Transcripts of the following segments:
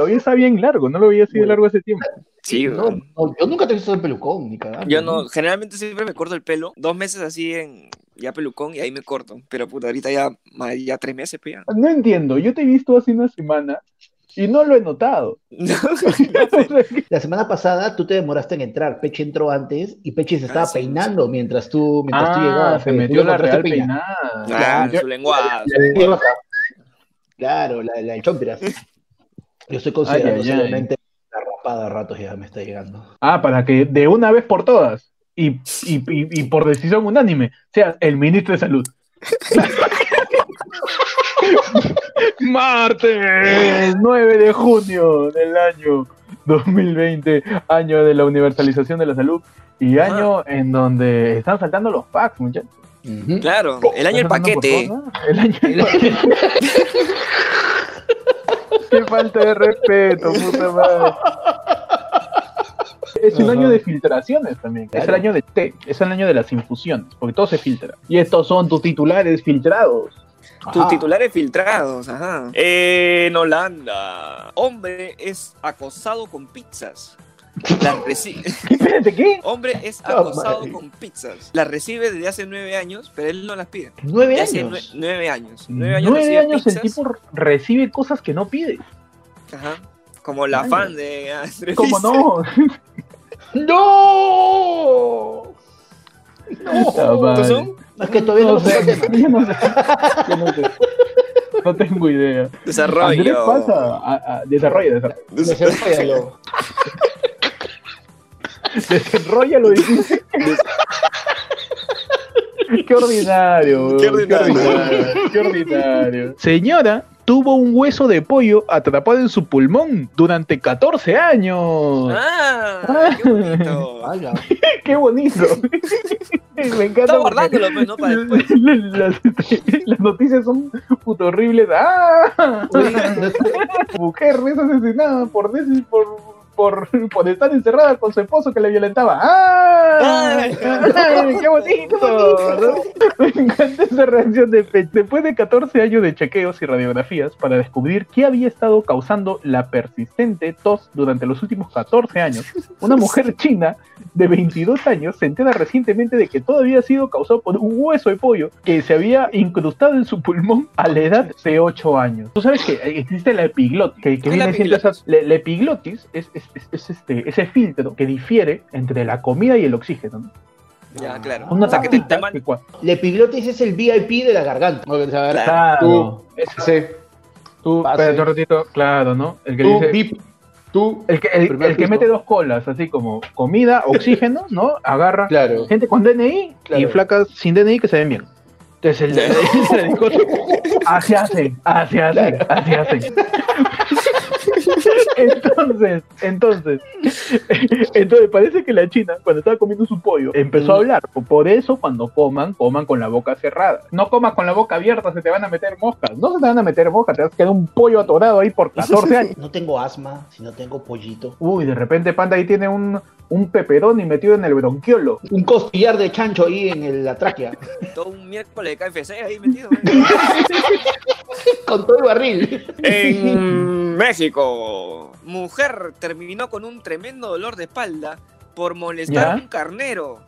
Todavía está bien largo, no lo veía así de largo hace tiempo. Sí, No, yo nunca te he visto el pelucón, ni cagando. Yo no, generalmente siempre me corto el pelo. Dos meses así en ya pelucón y ahí me corto. Pero puta, ahorita ya, ya tres meses, pues ya. No entiendo, yo te he visto hace una semana y no lo he notado. No, La semana pasada tú te demoraste en entrar. Peche entró antes y Peche se estaba Ah, sí. peinando mientras tú, mientras tú Ah, llegabas. se metió la real peinada. claro, su lengua. Claro, la, la de Chompiras. Yo estoy considerando Ay, ay, la rapada a ratos ya me está llegando. Ah, para que de una vez por todas y, y, y, y por decisión unánime seas el ministro de salud. Martes 9 de junio del año 2020, año de la universalización de la salud y año en donde están saltando los packs, muchachos. Claro, el año por paquete. El año del paquete. Qué falta de respeto, puta madre. Es un Ajá. año de filtraciones también. Es el año de té, es el año de las infusiones, porque todo se filtra. Y estos son tus titulares filtrados. Tus Ajá. titulares filtrados, ajá. En Holanda, hombre es acosado con pizzas. Las reci- Espérate, ¿qué? hombre es acosado con pizzas. Las recibe desde hace nueve años, pero él no las pide. Nueve De hace nue- años. nueve años. Nueve años, Nueve recibe años el tipo recibe cosas que no pide. Ajá. Como la Ay. fan de Andrés ¿Cómo no? ¡No! ¡No! son? Es que todavía no, No sé, yo no sé. Yo no sé. No tengo idea. Andrés Desarrollo. pasa, a, a- desarrolla, desarrolla. Desarrollalo. Desenrolla lo dijiste. Qué ordinario, weón, Qué ordinario. ordinario, qué ordinario. Señora tuvo un hueso de pollo atrapado en su pulmón durante 14 años. Ah, qué bonito. Qué bonito. Me encanta. Está guardándolo, pues, ¿no? Para después. Las, las noticias son puto horribles. ¡Ah! Mujer es asesinada por, por, por, por estar encerrada con su esposo que le violentaba. ¡Ah! Ay. ¡Ay, ¡Qué bonito! Me encanta esa reacción de Pech. Después de 14 años de chequeos y radiografías para descubrir qué había estado causando la persistente tos durante los últimos 14 años, una mujer china de 22 años se entera recientemente de que todo había sido causado por un hueso de pollo que se había incrustado en su pulmón a la edad de 8 años. Tú sabes que existe la epiglotis, que, que ¿Qué es la viene siendo epiglotis? esa- la, la epiglotis es, es- es- es este, ese filtro que difiere entre la comida y el oxígeno. ¿no? Ya, claro. Una O sea, que te- te taquita man- que cua- La epiglotis es el VIP de la garganta. Claro. Ese. Tú, Pase. espérate un ratito, claro, ¿no? El que Tú, dice, VIP. Tú. el que, el, que mete dos colas, así como comida, oxígeno, ¿no? Agarra Claro. gente con DNI Claro. y flacas sin DNI que se ven bien. Entonces el, el, el- el- así hacen, así hacen, así hacen. Entonces, entonces, entonces parece que la China, cuando estaba comiendo su pollo, empezó a hablar. Por eso, cuando coman, coman con la boca cerrada. No comas con la boca abierta, se te van a meter moscas. No se te van a meter moscas, te vas a quedar un pollo atorado ahí por 14 años. No tengo asma, si no tengo pollito. Uy, de repente Panda ahí tiene un, un peperoni metido en el bronquiolo. Un costillar de chancho ahí en el- la tráquea. todo un miércoles de KFC ahí metido. Con todo el barril. En México, mujer terminó con un tremendo dolor de espalda por molestar ¿Ya? a un carnero.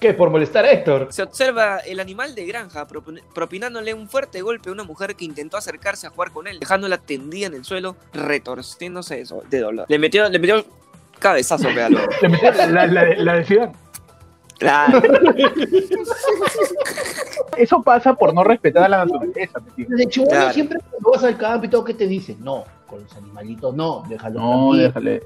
¿Qué? ¿Por molestar a Héctor? Se observa el animal de granja propinándole un fuerte golpe a una mujer que intentó acercarse a jugar con él, dejándola tendida en el suelo, retorciéndose de, dolor. Le metió, le metió cabezazo, véalo. Le metió la, la, la de Zidane. Claro. Eso pasa por no respetar a la naturaleza, mi tío. De chivolo Claro. siempre cuando vas al campo y todo, ¿qué te dicen? No, con los animalitos no, déjalo No, tranquilo. déjale.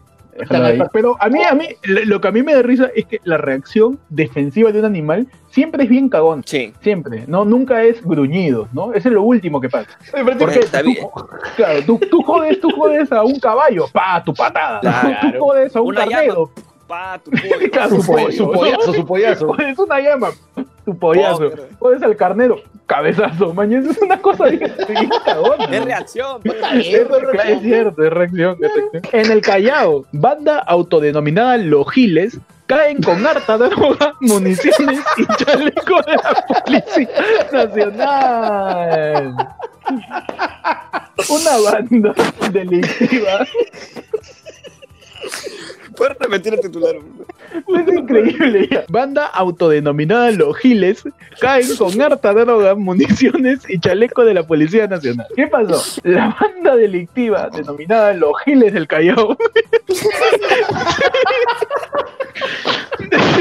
Pero a mí, a mí, lo que a mí me da risa es que la reacción defensiva de un animal siempre es bien cagón. Sí. Siempre, ¿no? Nunca es gruñido, ¿no? Eso es lo último que pasa. Porque Está bien. tú, claro, tú, tú jodes, tú jodes a un caballo, pa, tu patada. Claro. Tú jodes a un carnero, Pa, tu pollo. Claro, Su, pollazo, su pollazo. jodes una llama, tu pollazo. Jodes al carnero, cabezazo, mañana es una cosa cagona. Es reacción. pues. Está bien, Es, cierto, es reacción, es reacción. En el Callao, banda autodenominada Los Giles caen con harta droga, municiones y chaleco de la Policía Nacional. una banda delictiva. ¿Puedes repetir el titular? Es increíble. Banda autodenominada Los Giles caen con harta droga, municiones y chaleco de la Policía Nacional. ¿Qué pasó? La banda delictiva denominada Los Giles del Callao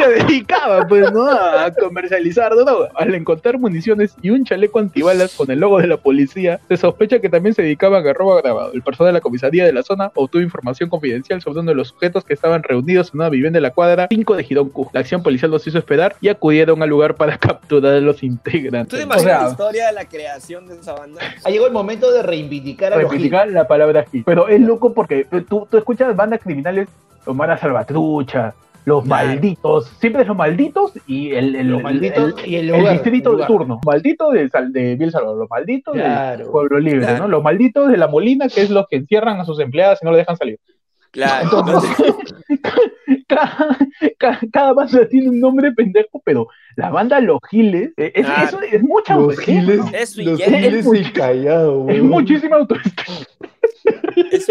se dedicaba pues no a comercializar droga. Al encontrar municiones y un chaleco antibalas con el logo de la policía, se sospecha que también se dedicaban a robo agravado. El personal de la comisaría de la zona obtuvo información confidencial sobre uno de los sujetos que estaban reunidos en una vivienda de la cuadra 5 de Girón Cusco. La acción policial los hizo esperar y acudieron al lugar para capturar a los ¿Tú integrantes. te O imaginas sea, la historia de la creación de esa banda? Ha llegado el momento de reivindicar a los reivindicar la palabra Gil. Pero es loco porque eh, tú, tú escuchas bandas criminales, los Mara Salvatrucha, los Claro. malditos, siempre los malditos y el, el, Los malditos el- y el lugar, distrito el de turno. Malditos de, Sal- de Biel Salvador, los malditos Claro. del Pueblo Libre, Claro. ¿no? Los malditos de la Molina, que es los que encierran a sus empleadas y no le dejan salir. Claro. Entonces, cada, cada, cada banda tiene un nombre pendejo, pero la banda Los Giles eh, es, Claro. eso es mucha Los giles, ¿no? Es los giles del Callao, Es muchísima autoestima. Es.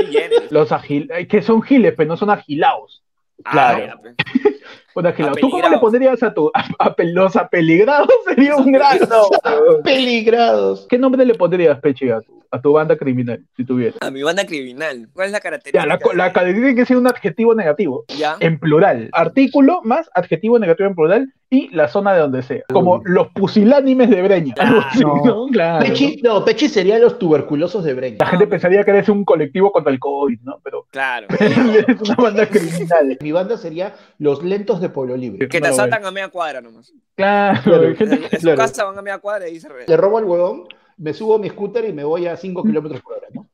Los agil, eh, que son giles, pero no son agilados. Ah, Claro. ya, agilados. ¿Tú cómo le pondrías a tu a, a los apeligrados? Sería un gran nombre. Peligrados. ¿Qué nombre le pondrías, Peche, a tu, a tu banda criminal, si tuviera? A mi banda criminal. ¿Cuál es la característica? Ya, la, cadena tiene que ser un adjetivo negativo. Ya. En plural. Artículo más adjetivo negativo en plural y la zona de donde sea. Como los pusilánimes de Breña. Claro. Así, No. ¿no? Claro. Pechi, no, Pechi serían los tuberculosos de Breña. La gente pensaría que eres un colectivo contra el COVID, ¿no? Pero Claro. eres una banda criminal. Mi banda sería Los Lentos de Pueblo Libre. Que te No, asaltan a media cuadra nomás. Claro. En, en su Claro. casa van a media cuadra y se re... Le robo al huevón, me subo a mi scooter y me voy a 5 kilómetros por hora, ¿no?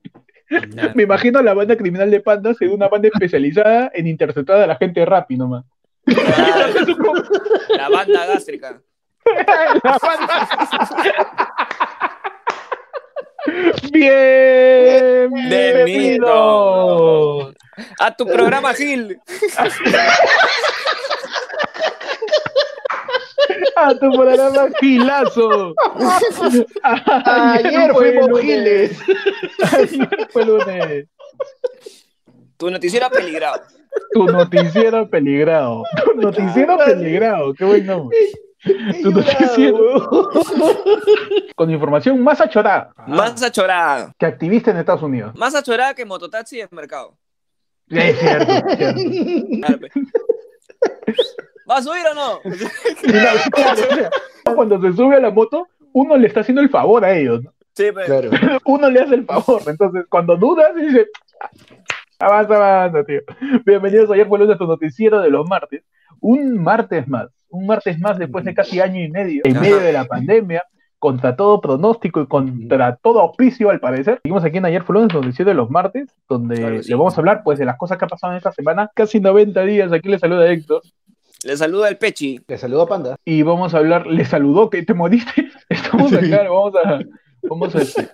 Me imagino la banda criminal de pandas en una banda especializada en interceptar a la gente rápido nomás. La banda gástrica. La banda- Bienvenidos A tu programa, Gil. a tu programa Gilazo. Ayer fue fuimos lunes. giles. Ayer fue lunes. Tu noticiero peligrado. Tu noticiero peligrado. Tu noticiero peligrado. Qué buen nombre. Tu noticiero. Con información más achorada Más achorada. que activista en Estados Unidos. Más achorada que mototaxi en mercado. Es cierto, es cierto. Pe. ¿Va a subir o no? Cuando se sube a la moto, uno le está haciendo el favor a ellos. ¿no? Sí, pues. Claro. Uno le hace el favor. Entonces, cuando dudas, dice, avanza, avanza, tío. Bienvenidos ayer fue el lunes a tu noticiero de los martes. Un martes más. Un martes más después de casi año y medio, en medio de la pandemia, contra todo pronóstico y contra todo auspicio, al parecer. Seguimos aquí en Ayer fue el lunes, noticiero de los martes, donde Claro que sí. le vamos a hablar pues de las cosas que han pasado en esta semana. Casi 90 días. Aquí le saluda Héctor. Le saluda el Pechi. Le saludo a Panda. y vamos a hablar, le saludó que te moriste, estamos acá, vamos a, vamos a, este,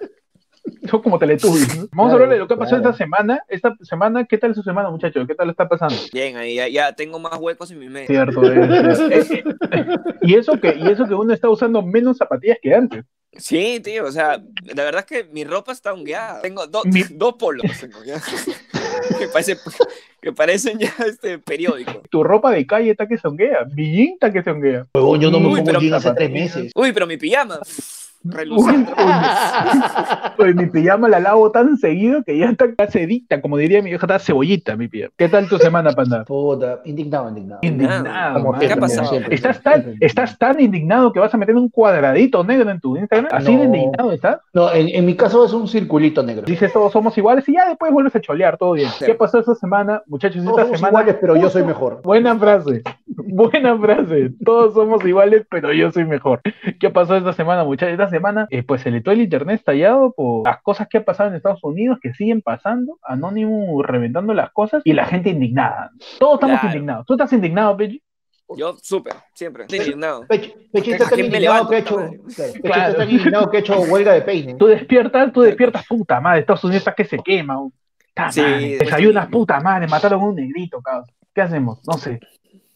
son como Teletubbies, ¿no? Vamos a Claro, hablar de lo que ha pasado claro. esta semana, esta semana, ¿qué tal su semana, muchachos? ¿Qué tal está pasando? Bien, ahí ya, ya tengo más huecos en mi mente. Cierto, es, es- es- y eso que, y eso que uno está usando menos zapatillas que antes. Sí, tío, o sea, la verdad es que mi ropa está hongueada. Tengo do- Mi- dos polos tengo ya. que, parece, que parecen ya este periódico. Tu ropa de calle está que se honguea, mi jean está que se honguea. Huevón, yo no me Uy, pongo jean hace tres meses. Uy, pero mi pijama. Reluciente. Pues mi pijama la lavo tan seguido que ya está cedita, como diría mi vieja, está cebollita mi pijama. ¿Qué tal tu semana, panda? Puta, indignado, indignado. Indignado. ¿Qué ha pasado? siempre. ¿Estás tan, estás tan indignado que vas a meter un cuadradito negro en tu Instagram? ¿Así de indignado estás? No, en, en mi caso es un circulito negro. Dices todos somos iguales y ya después vuelves a cholear, todo bien. Sí. ¿Qué pasó esta semana, muchachos? Todos Esta somos semana. iguales, pero yo soy mejor. Buena frase, buena frase. Todos somos iguales, pero yo soy mejor. ¿Qué pasó esta semana, muchachos? Semana, eh, pues se le todo el internet estallado por las cosas que han pasado en Estados Unidos, que siguen pasando, Anónimo reventando las cosas y la gente indignada. Todos estamos Claro. indignados. ¿Tú estás indignado, Pechi? Yo, súper, siempre. Estoy indignado. ¿A está tan indignado que ha hecho. claro, está indignado que ha hecho huelga de peine. Tú despiertas, tú despiertas, puta madre, Estados Unidos está que se quema. Puta Sí, madre, después- desayunas, puta madre, mataron a un negrito, cabrón. ¿Qué hacemos? No sé.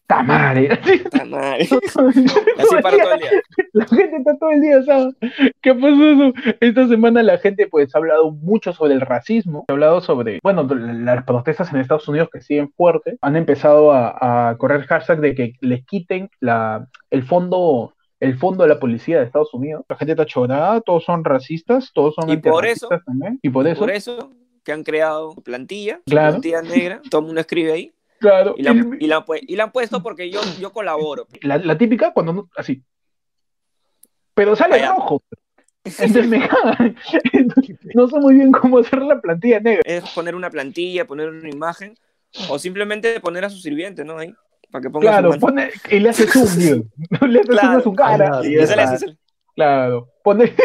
¡Ta madre! Puta madre. Así para todo el día. La gente está todo el día, ¿sabes? ¿Qué pasó eso? Esta semana la gente pues ha hablado mucho sobre el racismo, ha hablado sobre, bueno, las protestas en Estados Unidos que siguen fuertes, han empezado a, a correr hashtag de que les quiten la, el fondo el fondo de la policía de Estados Unidos. La gente está chorada, todos son racistas, todos son Y por eso- también. Y por eso, Por eso que han creado plantilla, Claro. plantilla negra, todo el mundo escribe ahí, claro. y la, y- y la, han pu- y la han puesto porque yo, yo colaboro. la, la típica cuando no, así. Pero sale Allá. rojo. Entonces me cagan. No sé muy bien cómo hacer la plantilla negra. Es poner una plantilla, poner una imagen, o simplemente poner a su sirviente, ¿no? Ahí, para que ponga Claro, su pone, y le hace zoom, tío. Le hace zoom Claro. a su cara. Ay, no, sale. Claro. Pone...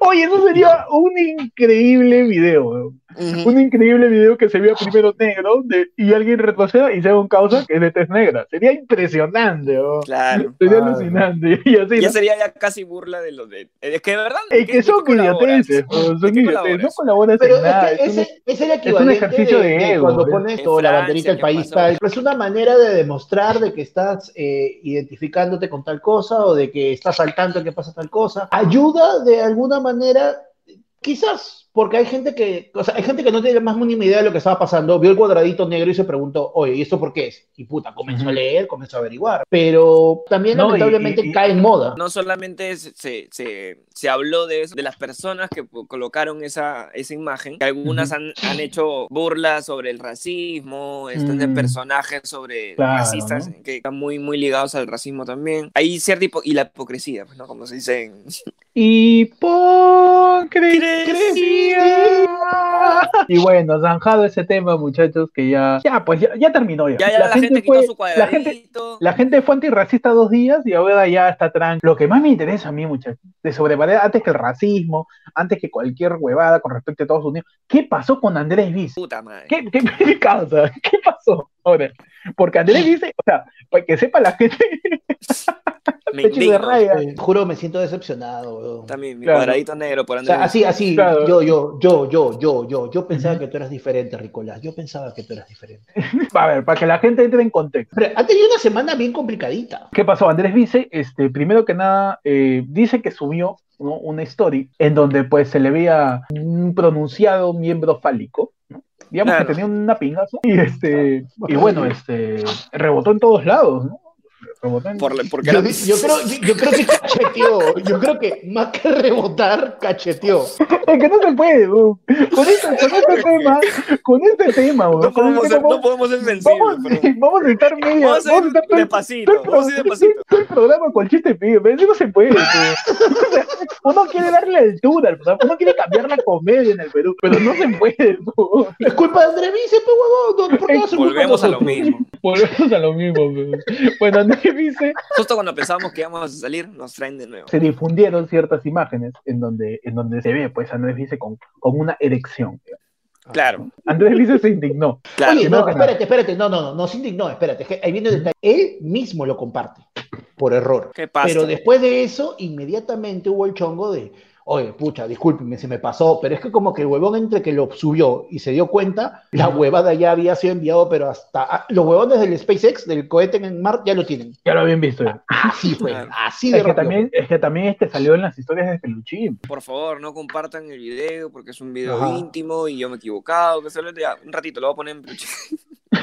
Oye, eso sería un increíble video, Ujú. Un increíble video que se vea primero negro de- y alguien retroceda y sea un causa que es de tez negra. Sería impresionante, weón. Claro. Sería Claro. alucinante. Y así, Ya ¿no? sería ya casi burla de los de. Es que de verdad. Es que son idioteces, weón, son idioteces. No colaboras Pero en nada. es es ese, es el equivalente ejercicio de ego, cuando ¿eh? pones En toda la banderita del ¿qué país tal. Es una manera de demostrar de que estás eh, identificándote con tal cosa o de que estás al tanto de que pasa tal cosa. Ayuda de alguna manera, quizás, porque hay gente que, o sea, hay gente que no tiene más mínima idea de lo que estaba pasando, vio el cuadradito negro y se preguntó, oye, ¿y esto por qué es? Y puta, comenzó a leer, comenzó a averiguar. Pero también No, lamentablemente y- y- cae en moda. No solamente se, se, se, habló de eso, de las personas que colocaron esa, esa imagen, que algunas han, han hecho burlas sobre el racismo, están de Mm. personajes sobre Claro, racistas ¿no? que están muy, muy ligados al racismo también. Hay cierta y la hipocresía, pues, ¿no? Como se dice en... Hipocresía. Y bueno, zanjado ese tema, muchachos, que ya, ya, pues ya, ya terminó ya. Ya, ya la, gente, fue- quitó su la gente, cuadradito. la gente fue antirracista dos días y ahora ya está tranquila. Lo que más me interesa a mí, muchachos, de sobremanera, antes que el racismo, antes que cualquier huevada con respecto a Estados Unidos, ¿qué pasó con Andrés Viz? Puta madre. ¿Qué, qué, qué causa? ¿Qué pasó? Ahora, porque Andrés dice, o sea, para que sepa la gente, Me pecho de indigno. raya. Juro, me siento decepcionado, weón. También, mi Claro. cuadradito negro por O sea, Andrés. así, así, Claro. yo, yo, yo, yo, yo, yo, yo pensaba que tú eras diferente, Ricolás. Yo pensaba que tú eras diferente. a ver, para que la gente entre en contexto. Pero ha tenido una semana bien complicadita. ¿Qué pasó? Andrés Vice, este, primero que nada, eh, dice que subió ¿no? una story en donde pues se le veía un pronunciado miembro fálico, ¿no? Digamos Claro. que tenía una pingazo y este, y bueno, este, rebotó en todos lados, ¿no? Rebotó en- Por, porque Yo, era- yo creo, yo, yo creo que cacheteó. Yo creo que más que rebotar, cacheteó. Es que no se puede, weón. con este, con este tema, con este tema, weón, no, con podemos este ser, tema, no podemos ser sensibles. vamos, pero- vamos a estar media, Vamos a vamos a estar ir todo el- despacito, todo vamos a ir despacito. todo el programa con chiste pibe, pero eso no se puede. uno quiere darle altura al programa, uno quiere cambiar la comedia en el Perú, pero no se puede. weón. Es culpa de Andrés Vice, pues, huevón. No, ¿por qué culpa de Volvemos a lo mismo. Volvemos a lo mismo. Bueno, Andrés dice, Justo cuando pensábamos que íbamos a salir, nos traen de nuevo. se difundieron ciertas imágenes en donde, en donde se ve, pues, Andrés dice con, con una erección. Claro, Andrés dice se indignó. claro. Oye, no, espérate, espérate. No, no, no, no se indignó, espérate. que Ahí viene el detalle. Él mismo lo comparte por error. ¿Qué pasa? Pero después de eso, inmediatamente hubo el chongo de, oye, pucha, discúlpeme, se me pasó, pero es que como que el huevón entre que lo subió y se dio cuenta, la huevada ya había sido enviado, pero hasta ah, los huevones del SpaceX, del cohete en Marte, ya lo tienen. Ya lo habían visto. ya. Así fue, Claro. así de Es que rápido. también, es que también este salió en las historias de Peluchín. Por favor, no compartan el video porque es un video Ajá. íntimo y yo me he equivocado. Que solo ya, un ratito lo voy a poner en peluche.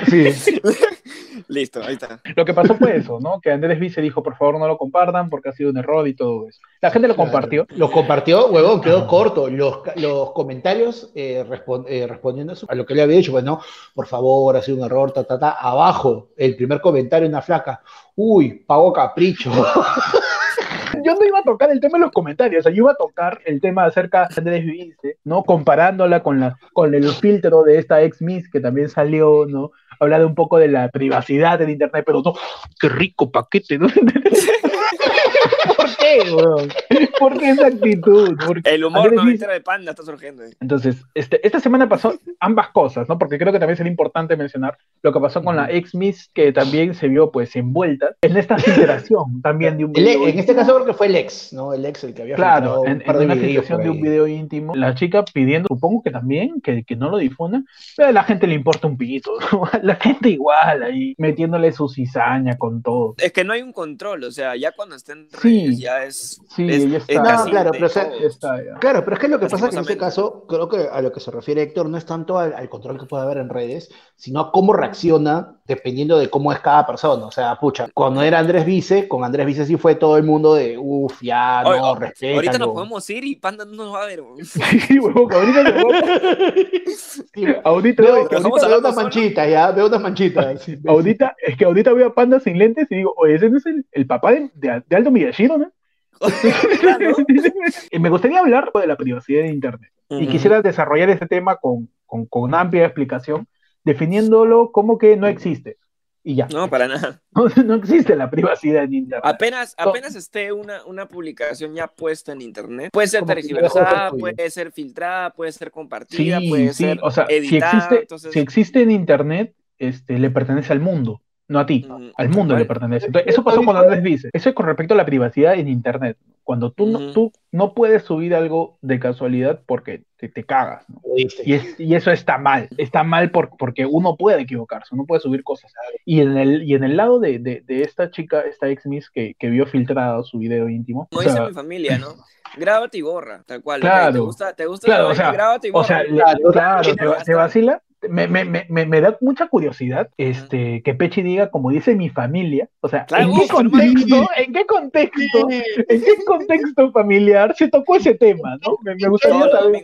Sí. Listo, ahí está. Lo que pasó fue eso, ¿no? Que Andrés Vice dijo, por favor, no lo compartan porque ha sido un error y todo eso. La gente lo Claro. compartió. Lo compartió, huevón, quedó corto. Los, los comentarios eh, eh, respondiendo a, lo que le había dicho, bueno, por favor, ha sido un error, ta, ta, ta. Abajo, el primer comentario, una flaca. Uy, pago capricho. Yo no iba a tocar el tema en los comentarios, o sea, yo iba a tocar el tema acerca de Andrés ¿no? Comparándola con, la, con el filtro de esta ex Miss que también salió, ¿no? Hablar un poco de la privacidad del internet, pero no, qué rico paquete, ¿no? ¿Por qué? qué, weón? ¿Por qué esa actitud? ¿Por qué? El humor Andrés no Vice- de panda está surgiendo. eh. Entonces, este, esta semana pasó ambas cosas, ¿no? Porque creo que también sería importante mencionar lo que pasó con la ex Miss, que también se vio pues envuelta en esta filtración también de un El- video. en este caso creo que fue el ex, ¿no? El ex el que había Claro, en, un par en de una por de un video íntimo, la chica pidiendo, supongo que también, que, que no lo difundan, pero a la gente le importa un pito, ¿no? La gente igual ahí, metiéndole su cizaña con todo. Es que no hay un control, o sea, ya cuando estén Sí. redes ya es. Sí, es- ya es está. casi No, claro, pero o sea, todo. Ya está, ya. Claro, pero es que lo que pasa es que en este caso, creo que a lo que se refiere Héctor no es tanto al, al control que puede haber en redes, sino a cómo reacciona dependiendo de cómo es cada persona. O sea, pucha, cuando era Andrés Vice, con Andrés Vice sí fue todo el mundo de, uff, ya, Oye, no, o- respétalo. Ahorita nos podemos ir y Panda no nos va a ver. weón. Sí, huevón, ahorita Sí, ahorita, veo, ahorita- unas solo. manchitas, ya, veo unas manchitas. Sí, ahorita- es que ahorita veo a Panda sin lentes y digo, oye, ese no es el, el papá de, de, de Aldo Miyashiro, ¿no? Me gustaría hablar de la privacidad de Internet. Y quisiera desarrollar este tema con, con, con amplia explicación, definiéndolo como que no existe. Y ya, No, para nada. no, no existe la privacidad en Internet. Apenas, apenas esté una, una publicación ya puesta en internet, puede ser tergiversada, puede ser filtrada, puede ser compartida, Sí, puede sí, ser o sea, si editada. existe, entonces, si existe en Internet, este, le pertenece al mundo, no a ti. mm, Al mundo le pertenece. Entonces, eso pasó con Andrés Vice. Eso es con respecto a la privacidad en Internet. Cuando tú, no, tú no puedes subir algo de casualidad porque te, te cagas. Y, es- y eso está mal. Está mal por- porque uno puede equivocarse, uno puede subir cosas. Y en el, y en el lado de, de- de esta chica, esta ex Miss que, que vio filtrado su video íntimo. Como o sea, dice mi familia, ¿no? Grábate y borra, tal cual. Claro. ¿Te gusta, te gusta Claro, la o sea, Grábate y O borra. sea, le- Claro, te, vacila. Me, me, me, me- da mucha curiosidad este, que Pechi diga, como dice mi familia, o sea, ¿en, qué contexto, ¿en qué contexto, en qué contexto familiar se tocó ese tema, no? Me, gustaría saber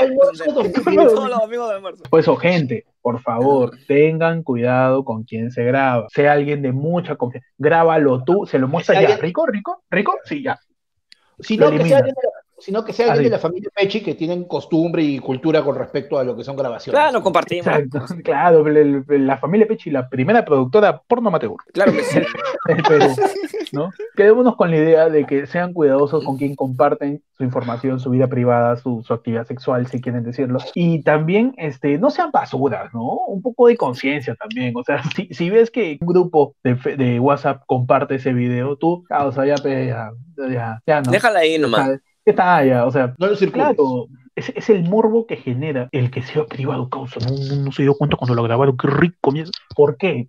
almuerzo. Por eso, gente, por favor, tengan cuidado con quién se graba. Sea alguien de mucha confianza. Grábalo tú, se lo muestras Sea ya. ¿Rico, rico? ¿Rico? Sí, ya. Sino lo que, sea elimina. alguien de la, sino que sea alguien Así. de la familia Pechi que tienen costumbre y cultura con respecto a lo que son grabaciones. Claro, compartimos. Exacto. Claro, el- el- la familia Pechi, la primera productora porno amateur Claro que sí. Perú, ¿no? Quedémonos con la idea de que sean cuidadosos con quien comparten su información, su vida privada, su, su actividad sexual, si quieren decirlo. Y también, este, no sean basuras, ¿no? Un poco de conciencia también. O sea, si, si ves que un grupo de, fe- de WhatsApp comparte ese video, tú, ah, o sea, ya, ya, ya, ya, ¿no? Déjala ahí nomás. ¿Sabes? ¿Qué tal ya? O sea, No lo circules. Claro, es, es el morbo que genera el que sea privado, causa. No, no, no se dio cuenta cuando lo grabaron, qué rico. mierda. ¿Por qué?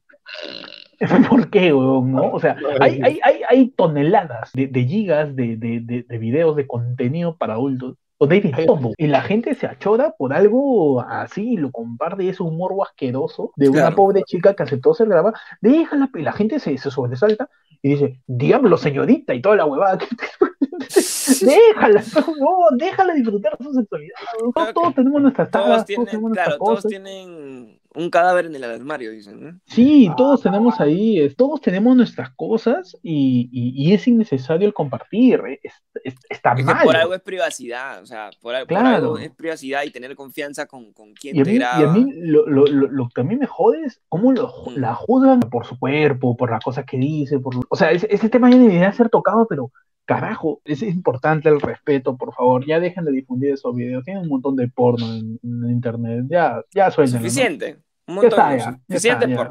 ¿Por qué, weón? ¿No? O sea, hay, hay, hay, hay toneladas de, de gigas de, de, de videos, de contenido para adultos. De Hay- todo. Y la gente se achora por algo así, y lo comparte, y es un morbo asqueroso de una Claro. pobre chica que aceptó ser grabada. Déjala, y la gente se, se sobresalta y dice, diablo, señorita, y toda la huevada. déjala, no, déjala disfrutar su sexualidad. Todos, Claro que todos tenemos nuestras tablas, todos tienen, tenemos nuestras claro, todos tienen un cadáver en el armario, dicen, ¿no? Sí, todos tenemos ahí, es- todos tenemos nuestras cosas y, y- y es innecesario el compartir, eh, es- es- está Es mal. por algo es privacidad, o sea, por, algo es privacidad y tener confianza con, con quien Y a te mí, y a mí lo, lo, lo, lo que a mí me jode es cómo Mm. la juzgan por su cuerpo, por las cosas que dice, por, o sea, ese, ese tema ya debería ser tocado, pero carajo, es importante el respeto, por favor, ya dejen de difundir esos videos, tienen un montón de porno en, en internet, ya, ya suéltenlo, ¿no? Un montón.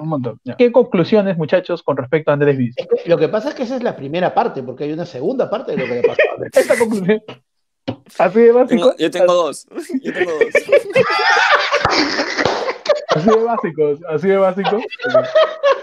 un montón, ya. ¿Qué conclusiones, muchachos, con respecto a Andrés Viz? Es que lo que pasa es que esa es la primera parte, porque hay una segunda parte de lo que le pasó a Andrés. Esta conclusión. Así de básico. Tengo- yo tengo dos. Yo tengo dos. Así de básicos, así de básico. Ok.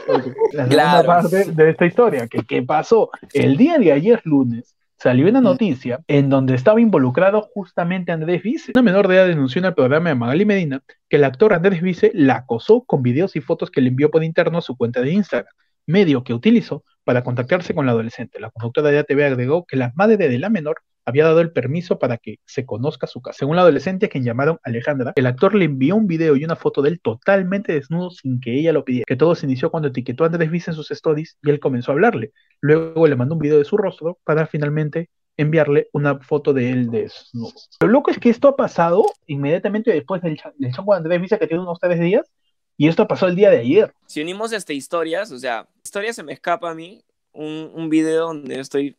Ok. La segunda Claro. parte de esta historia, que qué pasó. El día de ayer lunes salió una noticia en donde estaba involucrado justamente Andrés Vice. Una menor de edad denunció en el programa de Magali Medina que el actor Andrés Vice la acosó con videos y fotos que le envió por interno a su cuenta de Instagram, medio que utilizó para contactarse con la adolescente. La conductora de ATV agregó que la madre de la menor había dado el permiso para que se conozca su casa. Según la adolescente, a quien llamaron Alejandra, el actor le envió un video y una foto de él totalmente desnudo sin que ella lo pidiera. Que todo se inició cuando etiquetó a Andrés Vice en sus stories y él comenzó a hablarle. Luego le mandó un video de su rostro para finalmente enviarle una foto de él desnudo. Lo loco es que esto ha pasado inmediatamente después del, del chongo de Andrés Vice que tiene unos tres días y esto pasó el día de ayer. Si unimos este, historias, o sea, historia se me escapa a mí, un, video donde estoy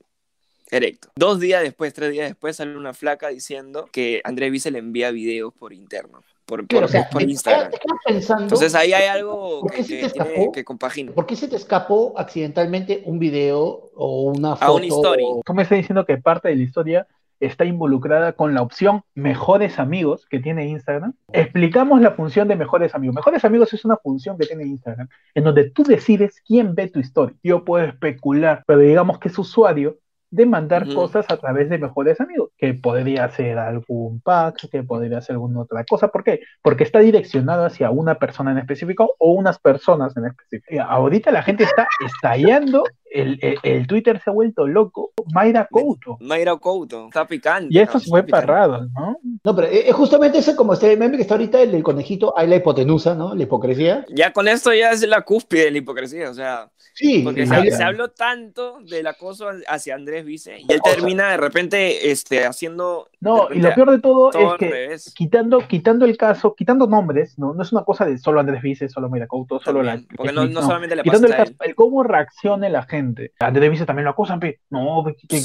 erecto. Dos días después, tres días después, sale una flaca diciendo que Andrés Vice le envía videos por interno. Por, Pero, por, o sea, por te- Instagram. te quedas pensando, Entonces ahí hay algo ¿Por qué que, se te que tiene escapó? que compagina. ¿por qué se te escapó accidentalmente un video o una foto? A una story. o- Tú me estás diciendo que parte de la historia está involucrada con la opción mejores amigos que tiene Instagram. Explicamos la función de mejores amigos. Mejores amigos es una función que tiene Instagram en donde tú decides quién ve tu historia. Yo puedo especular, pero digamos que es usuario de mandar cosas a través de mejores amigos, que podría ser algún pack, que podría ser alguna otra cosa. ¿Por qué? Porque está direccionado hacia una persona en específico o unas personas en específico. Ahorita la gente está estallando, el, el- el Twitter se ha vuelto loco. Mayra Couto. Mayra Couto, está picante. Y está fue parrados, ¿no? No, pero es justamente ese como este meme que está ahorita, el del conejito, hay la hipotenusa, ¿no? La hipocresía. Ya con esto ya es la cúspide de la hipocresía, o sea, Sí, porque Sí, se, se habló tanto del acoso hacia Andrés Vice y él O sea- termina de repente este, haciendo... No, y repente lo peor de todo, todo es que revés. quitando, quitando el caso, quitando nombres, ¿no? No es una cosa de solo Andrés Vice, solo Mayra Couto, solo la. También, porque no, no solamente le Quitando pasa el a caso, el cómo reaccione la gente. Andrés Vice también lo acosan, pe. No, que, que,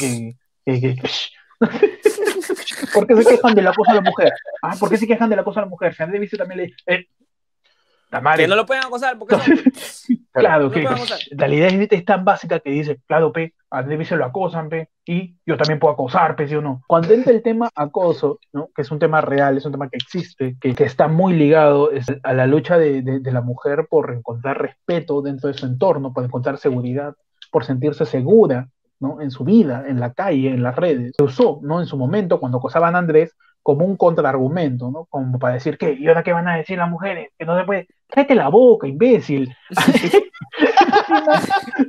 que, que- ¿Por qué se quejan del acoso a la mujer? Ah, ¿por qué se quejan del acoso a la mujer? Si Andrés Vice también le. Eh. Que no lo pueden acosar porque son... Claro, No que la idea es, es tan básica que dice, claro, pe, a Vice lo acosan, pe, y yo también puedo acosar, pe, ¿sí o no? Cuando entra el tema acoso, ¿no? Que es un tema real, es un tema que existe, que, que está muy ligado es, a la lucha de, de- de la mujer por encontrar respeto dentro de su entorno, por encontrar seguridad, por sentirse segura, ¿no? En su vida, en la calle, en las redes. Se usó, ¿no? En su momento, cuando acosaban a Andrés, como un contraargumento, ¿no? Como para decir, ¿qué? ¿Y ahora qué van a decir las mujeres? Que no se puede... Cállate la boca, imbécil. no, tiene nada,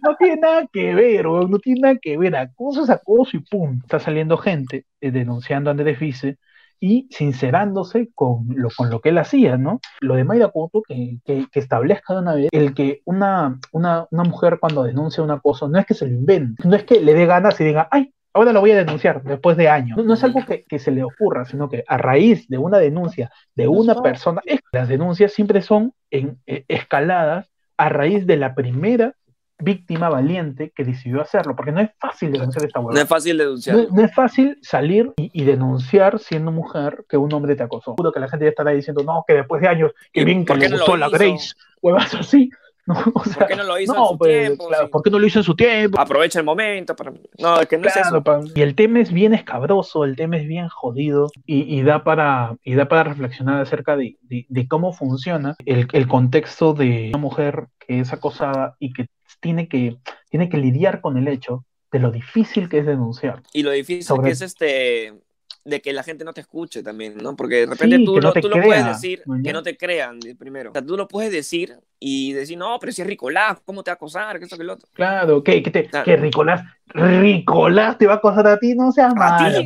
no tiene nada que ver, no tiene nada que ver. Acoso es acoso y pum. Está saliendo gente eh, denunciando a Andrés Vice y sincerándose con lo, con lo que él hacía, ¿no? Lo de Mayra Couto, que, que, que establezca de una vez el que una, una, una mujer cuando denuncia un acoso no es que se lo invente, no es que le dé ganas y diga, ay, ahora lo voy a denunciar después de años. No, no es algo que, que se le ocurra, sino que a raíz de una denuncia de una persona, las denuncias siempre son en, eh, escaladas a raíz de la primera víctima valiente que decidió hacerlo, porque no es fácil denunciar esta No huevada. es fácil denunciar. No, no es fácil salir y, y denunciar siendo mujer que un hombre te acosó. Seguro que la gente ya estará diciendo, no, que después de años, que ¿Y bien que le no gustó la hizo? Grace, huevas así. No, o sea, ¿Por qué no lo hizo no, en su pues, tiempo? claro, Sí. ¿por qué no lo hizo en su tiempo? Aprovecha el momento para... No, es que no es Claro, eso. pa- y el tema es bien escabroso, el tema es bien jodido y, y da, para, y da para reflexionar acerca de, de- de cómo funciona el, el contexto de una mujer que es acosada y que tiene que, tiene que lidiar con el hecho de lo difícil que es denunciar. Y lo difícil Sobre- que es este de que la gente no te escuche también, ¿no? Porque de repente Sí, tú, que no lo, tú lo puedes decir, ¿no? que no te crean de primero. O sea, tú lo puedes decir y decir, no, pero si es Ricolás, ¿cómo te va a acosar? Que esto, que lo otro. Claro, ¿qué? ¿Qué te, Claro. que Ricolás, Ricolás te va a acosar a ti? No seas ¿A malo.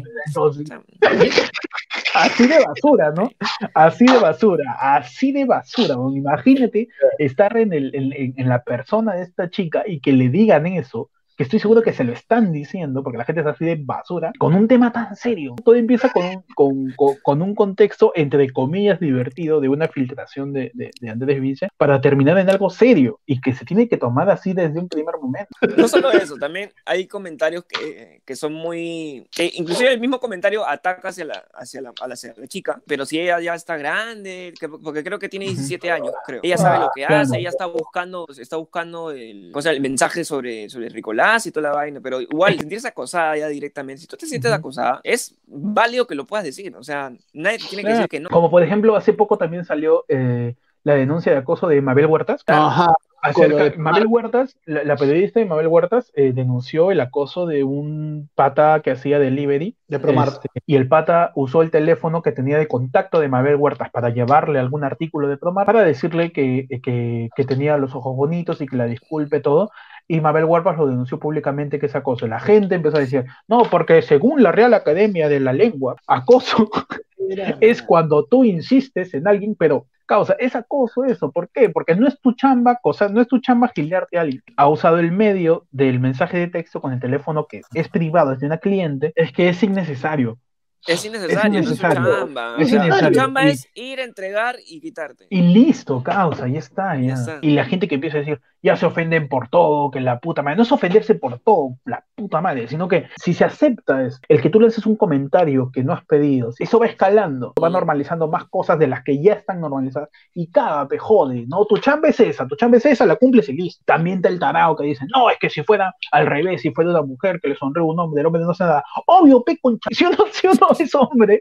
así de basura, ¿no? Así de basura, así de basura. Imagínate estar en, el, en la persona de esta chica y que le digan eso, que estoy seguro que se lo están diciendo, porque la gente es así de basura, con un tema tan serio. Todo empieza con un, con, con- con un contexto, entre comillas, divertido de una filtración de, de, de Andrés Vice, para terminar en algo serio y que se tiene que tomar así desde un primer momento. no solo eso, también hay comentarios que, que son muy... que inclusive el mismo comentario ataca hacia la, hacia la, a la, hacia la chica, pero si ella ya está grande, que- porque creo que tiene 17 años, creo. Ella sabe lo que Ah, hace, ella está buscando, está buscando el, o sea, el mensaje sobre, sobre Ricolás y toda la vaina, pero igual sentirse acosada ya directamente, si tú te sientes acosada, es válido que lo puedas decir, o sea, nadie te tiene que decir que no. Como por ejemplo, hace poco también salió eh, la denuncia de acoso de Mabel Huertas. Ajá. Acerca- de- Mabel Huertas, la, la periodista de Mabel Huertas, eh, denunció el acoso de un pata que hacía delivery. De Promar. este, y el pata usó el teléfono que tenía de contacto de Mabel Huertas para llevarle algún artículo de Promar, para decirle que, que, que tenía los ojos bonitos y que la disculpe todo. Y Mabel Huertas lo denunció públicamente que es acoso. La gente empezó a decir, no, porque según la Real Academia de la Lengua, acoso es cuando tú insistes en alguien, pero causa, es acoso eso. ¿Por qué? Porque no es tu chamba, cosa, no es tu chamba gilearte a alguien. Ha usado el medio del mensaje de texto con el teléfono que es privado, es de una cliente, es que es innecesario. Es innecesario, innecesario. no es su chamba. Es o sea. Tu chamba Y- es ir, entregar y quitarte. Y listo, causa, ya está, Ya ya. está. Y la gente que empieza a decir, ya se ofenden por todo, que la puta madre. No es ofenderse por todo, la puta madre, sino que si se acepta es el que tú le haces un comentario que no has pedido, eso va escalando, va normalizando más cosas de las que ya están normalizadas y cágate, jode, ¿no? Tu chamba es esa, tu chamba es esa, la cumples y listo. También está el tarao que dice, no, es que si fuera al revés, si fuera una mujer que le sonríe un hombre, el hombre no hace nada. Obvio, pe concha, si uno, si uno es hombre,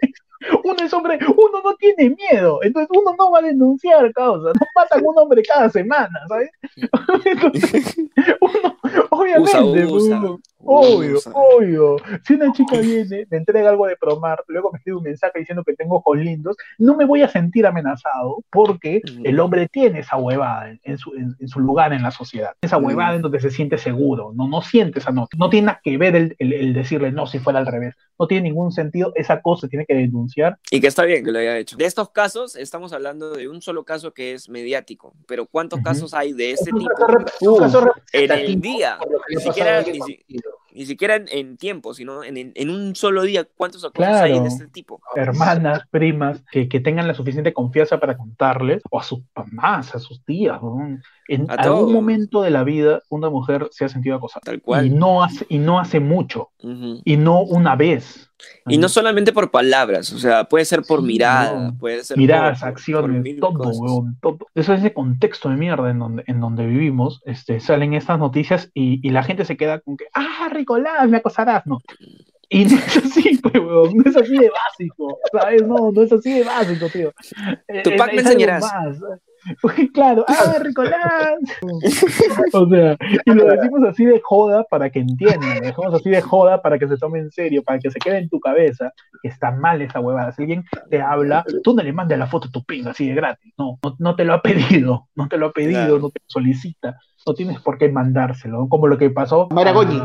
uno es hombre, uno no tiene miedo, entonces uno no va a denunciar causa, no matan a un hombre cada semana, ¿sabes? コメ。Obviamente, Usa, usa. obvio, Usa. obvio. Si una chica viene, me entrega algo de promar, luego me escribe un mensaje diciendo que tengo ojos lindos, no me voy a sentir amenazado porque Ujú. el hombre tiene esa huevada en, su, en- en su lugar en la sociedad, esa Ujú. huevada en donde se siente seguro, no, no siente esa nota, no tiene nada que ver el, el- el decirle no si fuera al revés, no tiene ningún sentido, esa cosa se tiene que denunciar. Y que está bien que lo haya hecho. De estos casos, estamos hablando de un solo caso que es mediático, pero ¿cuántos Ujú. caso hay de este Es tipo caso rep- un Uh, caso en el representativo día? Ni siquiera, ni, si- conocido. ni siquiera en, en tiempo, sino en, en- en un solo día. ¿Cuántos hay de este tipo? hermanas, primas, que, que tengan la suficiente confianza para contarles, o a sus mamás, a sus tías. ¿no? En A algún todos. momento de la vida, una mujer se ha sentido acosada. Tal Y cual. no, hace, y no hace mucho, y no una vez. Y no solamente por palabras, o sea, puede ser por Sí, mirada, weón. puede ser Miradas, por- por- por acciones, mil todo, weón, todo. Eso es ese contexto de mierda en donde, en donde vivimos, este, salen estas noticias y, y la gente se queda con que, ah, Ricolás, me acosarás, no. Y no es así, pues, weón, no es así de básico, ¿sabes? No, no es así de básico, tío. Tupac Es- me enseñarás. más. Claro, ah, Ricolás. O sea, y lo decimos así de joda para que entiendan, lo dejamos así de joda para que se tome en serio, para que se quede en tu cabeza que está mal esa huevada. Si alguien te habla, tú no le mandes la foto a tu pinga así de gratis, no, no, no te lo ha pedido, no te lo ha pedido, Claro. no te lo solicita, no tienes por qué mandárselo, como lo que pasó Goñi.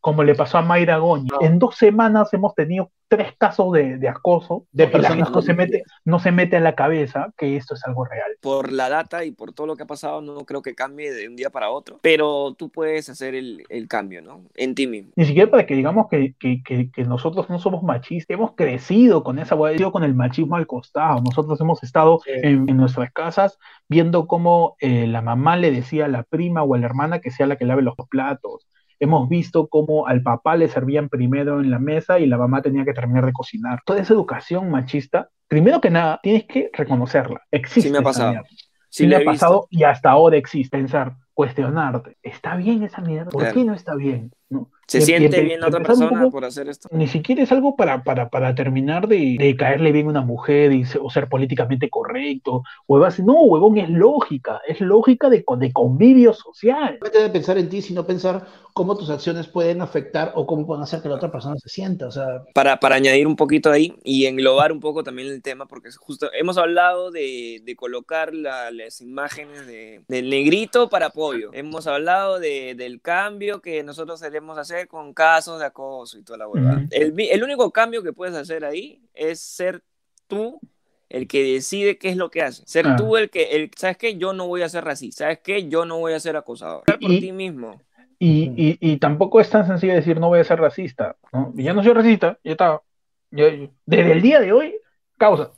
Como le pasó a Mayra Goñi. En dos semanas hemos tenido tres casos de, de acoso, De personas no se mete, no se mete a la cabeza que esto es algo real. Por la data y por todo lo que ha pasado, no creo que cambie de un día para otro, pero tú puedes hacer el, el cambio, ¿no? En ti mismo. Ni siquiera para que digamos que, que, que, que nosotros no somos machistas, hemos crecido con esa hueá, con el machismo al costado. Nosotros hemos estado Sí. en, en nuestras casas viendo cómo eh, la mamá le decía a la prima o a la hermana que sea la que lave los platos. Hemos visto cómo al papá le servían primero en la mesa y la mamá tenía que terminar de cocinar. Toda esa educación machista, primero que nada, tienes que reconocerla. Existe. Sí me ha pasado. mierda. Sí, me ha visto. pasado y hasta ahora existe. Pensar, cuestionarte. ¿Está bien esa mierda? ¿Por Claro. qué no está bien? ¿No? ¿Se y siente bien a otra persona poco- por hacer esto? ni siquiera es algo para, para, para terminar de, de caerle bien a una mujer y o ser políticamente correcto. Huevón, no, huevón, es lógica, es lógica de, de convivio social. solamente de pensar en ti, sino pensar cómo tus acciones pueden afectar o cómo pueden hacer que la otra persona se sienta. O sea, Para, para añadir un poquito ahí y englobar un poco también el tema, porque justo hemos hablado de, de colocar la- las imágenes de, del negrito para apoyo. Hemos hablado de, del cambio que nosotros queremos hacer con casos de acoso y toda la huevada. Ujú. el, mi- el único cambio que puedes hacer ahí es ser tú el que decide qué es lo que hace. Ser Ah. tú el que, el, ¿sabes qué? Yo no voy a ser racista. ¿Sabes qué? Yo no voy a ser acosador. Por Y- ti mismo. Y, y, y tampoco es tan sencillo decir no voy a ser racista. ¿no? Ya no soy racista, ya está. Ya- desde el día de hoy, causa.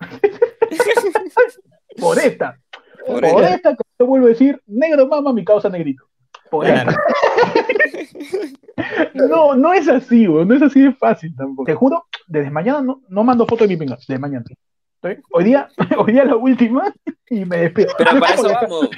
Por esta. Por Por, esta. esta que te vuelvo a decir, negro mama, mi causa negrito. Por Claro. esta. No, no es así, güey, no es así de fácil tampoco. Te juro, desde mañana no, no mando foto de mi pinga, de mañana. ¿Sí? Hoy día, hoy día la última y me despido. Pero para es eso como- vamos.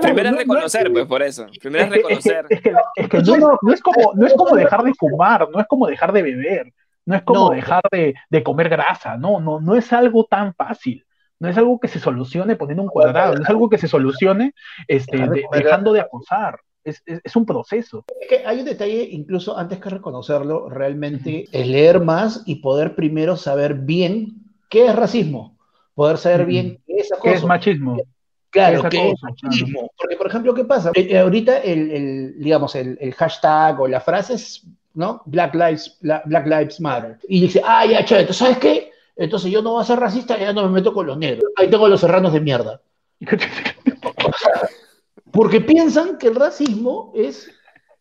Primero es no- no- reconocer, pues por eso. Primero es es que, es que- reconocer. es que- es que no, es, no es como, no es como dejar de fumar, no es como dejar de beber, no es como No. dejar de, de comer grasa, no, no, no es algo tan fácil. No es algo que se solucione poniendo un cuadrado, no es algo que se solucione este, de dejando de acosar. Es, es- es un proceso. es que hay un detalle, incluso antes que reconocerlo, realmente es leer más y poder primero saber bien qué es racismo, poder saber bien qué es ¿Qué es acoso. machismo? Claro, cosa, es claro. machismo. Porque, por ejemplo, ¿qué pasa? Eh, ahorita el, el, digamos, el, el hashtag o la frase es, ¿no? Black Lives, Bla- Black Lives Matter. Y dice, ah, ya, chévere, ¿tú sabes qué? Entonces yo no voy a ser racista, ya no me meto con los negros. Ahí tengo los serranos de mierda. Porque piensan que el racismo es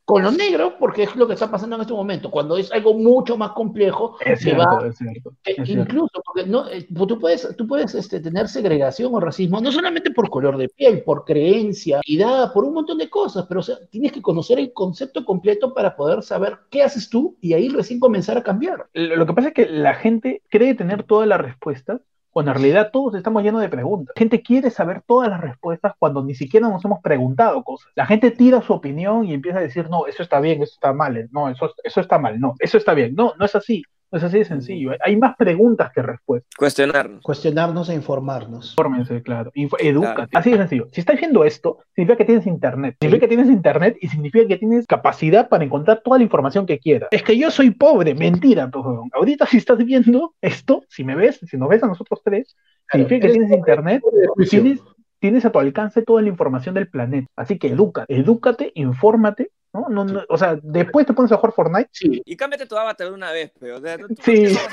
con lo negro, porque es lo que está pasando en este momento. Cuando es algo mucho más complejo, Es que cierto, va es cierto. es cierto. incluso, porque no, eh, tú puedes, tú puedes este, tener segregación o racismo, no solamente por color de piel, por creencia, edad, por un montón de cosas, pero o sea, tienes que conocer el concepto completo para poder saber qué haces tú y ahí recién comenzar a cambiar. Lo lo que pasa es que la gente cree tener todas las respuestas, cuando en realidad todos estamos llenos de preguntas. Gente quiere saber todas las respuestas cuando ni siquiera nos hemos preguntado cosas. La gente tira su opinión y empieza a decir, no, eso está bien, eso está mal, eh, no, eso, eso está mal, no, eso está bien. No, no es así, es así de sencillo. Hay más preguntas que respuestas. Cuestionarnos. Cuestionarnos e informarnos. Infórmense, claro. Info- edúcate. Claro. Así de sencillo. Si estás viendo esto, significa que tienes internet. Significa que tienes internet y significa que tienes capacidad para encontrar toda la información que quieras. Es que yo soy pobre. Mentira, pues. Ahorita si estás viendo esto, si me ves, si nos ves a nosotros tres, significa que tienes internet, tienes, tienes a tu alcance toda la información del planeta. Así que edúcate, edúcate, infórmate. ¿No? No, no, o sea, después te pones a jugar Fortnite. Sí, Y cámbiate tu avatar de una vez, pero. Sí.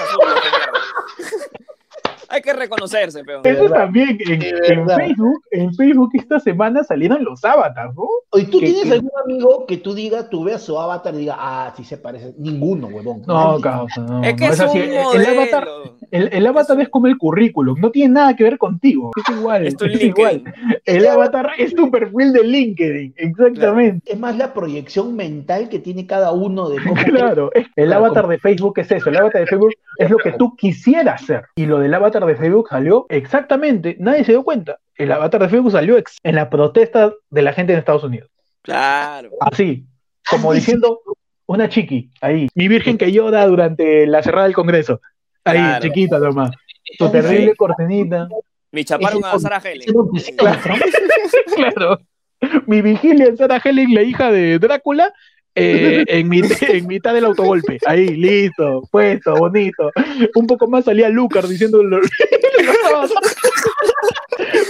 Hay que reconocerse, pero. Eso también, en. Facebook, en Facebook esta semana salieron los avatars, ¿no? Oye, ¿tú ¿Qué- tienes algún amigo que tú digas, tú veas su avatar y diga, ah, sí se parece? Ninguno, huevón. No, Nadie. causa, no. Es que no, es así. un El- el modelo. avatar, el, el avatar es como el currículum, no tiene nada que ver contigo. Es igual, Es tu es igual. El avatar es tu perfil de LinkedIn, exactamente. Es más la proyección mental que tiene cada uno de cómo Claro, es- el Claro, avatar de Facebook es eso, el avatar de Facebook es lo que tú quisieras ser. Y lo del avatar de Facebook salió exactamente, nadie se dio cuenta. El avatar de Facebook salió ex- en la protesta de la gente en Estados Unidos. Claro. Así, como diciendo una chiqui, ahí, mi virgen que llora durante la cerrada del Congreso. Ahí, Claro. chiquita nomás. Tu terrible cortinita. Me chaparon Ese a Sarah Helen. Claro. Mi vigilia en Sarah Helen, la hija de Drácula, eh, en, mi- en mitad del autogolpe. Ahí, listo, puesto, bonito. Un poco más salía Lucar diciendo.